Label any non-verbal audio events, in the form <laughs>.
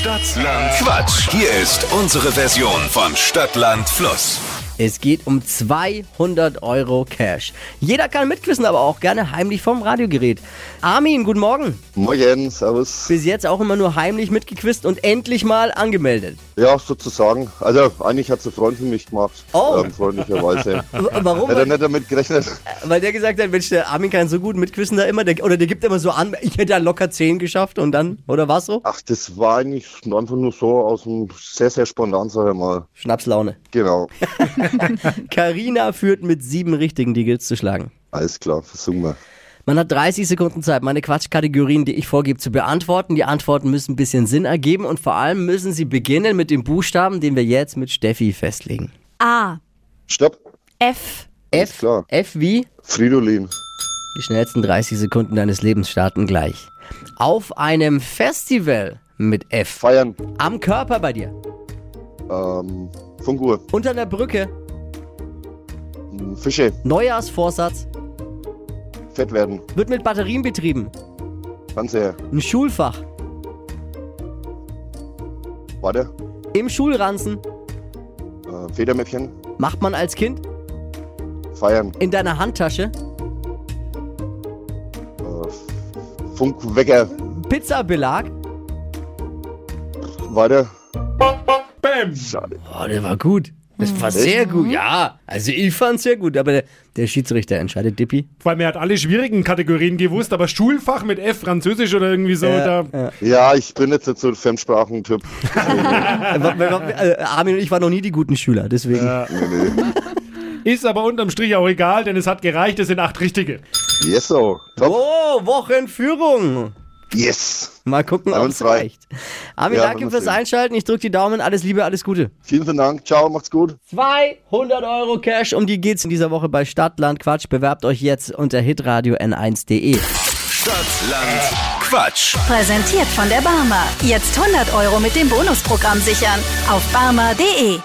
Stadtland Quatsch. Hier ist unsere Version von Stadtland Fluss. Es geht um 200 Euro Cash. Jeder kann mitquissen, aber auch gerne heimlich vom Radiogerät. Armin, guten Morgen. Moin, servus. Bis jetzt auch immer nur heimlich mitgequizt und endlich mal angemeldet. Ja, sozusagen. Also, eigentlich hat es ein Freund für mich gemacht. Oh. Ähm, freundlicherweise. <laughs> Warum? Hätte er Weil, nicht damit gerechnet. weil der gesagt hat, Mensch, der Armin kann so gut mitquissen da immer. Der, oder der gibt immer so an, ich hätte da locker 10 geschafft und dann, oder was so? Ach, das war eigentlich einfach nur so aus dem sehr, sehr spontan, sag ich mal. Schnapslaune. Genau. <laughs> <laughs> Carina führt mit sieben Richtigen, die gilt's zu schlagen. Alles klar, versuchen wir. Man hat 30 Sekunden Zeit, meine Quatschkategorien, die ich vorgebe, zu beantworten. Die Antworten müssen ein bisschen Sinn ergeben und vor allem müssen sie beginnen mit dem Buchstaben, den wir jetzt mit Steffi festlegen. A. Stopp. F. Alles F, klar. F wie? Fridolin. Die schnellsten 30 Sekunden deines Lebens starten gleich. Auf einem Festival mit F. Feiern. Am Körper bei dir. Ähm, Funkuhr. Unter der Brücke. Fische. Neujahrsvorsatz. Fett werden. Wird mit Batterien betrieben. Fernseher. Ein Schulfach. Warte. Im Schulranzen. Äh, Federmäppchen. Macht man als Kind. Feiern. In deiner Handtasche. Äh, Funkwecker. Pizzabelag. Weiter. Bam! Schade. Oh, der war gut. Das war sehr gut. Ja, also ich fand's sehr gut, aber der, der Schiedsrichter entscheidet, Dippi. Vor allem, er hat alle schwierigen Kategorien gewusst, aber Schulfach mit F, Französisch oder irgendwie so, da. Ja, ich bin jetzt nicht so ein Fremdsprachentyp. <laughs> Äh, Armin und ich waren noch nie die guten Schüler, deswegen. Nee, nee. Ist aber unterm Strich auch egal, denn es hat gereicht, es sind acht richtige. Yes, so. Top. Oh, Wochenführung. Yes. Mal gucken, ob es reicht. Armin, Ja, danke fürs sehen. Einschalten. Ich drücke die Daumen. Alles Liebe, alles Gute. Vielen, vielen Dank. Ciao, macht's gut. 200 Euro Cash, um die geht's in dieser Woche bei Stadtland Quatsch. Bewerbt euch jetzt unter hitradio n1.de. Stadtland Quatsch. Präsentiert von der Barmer. Jetzt 100 Euro mit dem Bonusprogramm sichern. Auf barmer.de.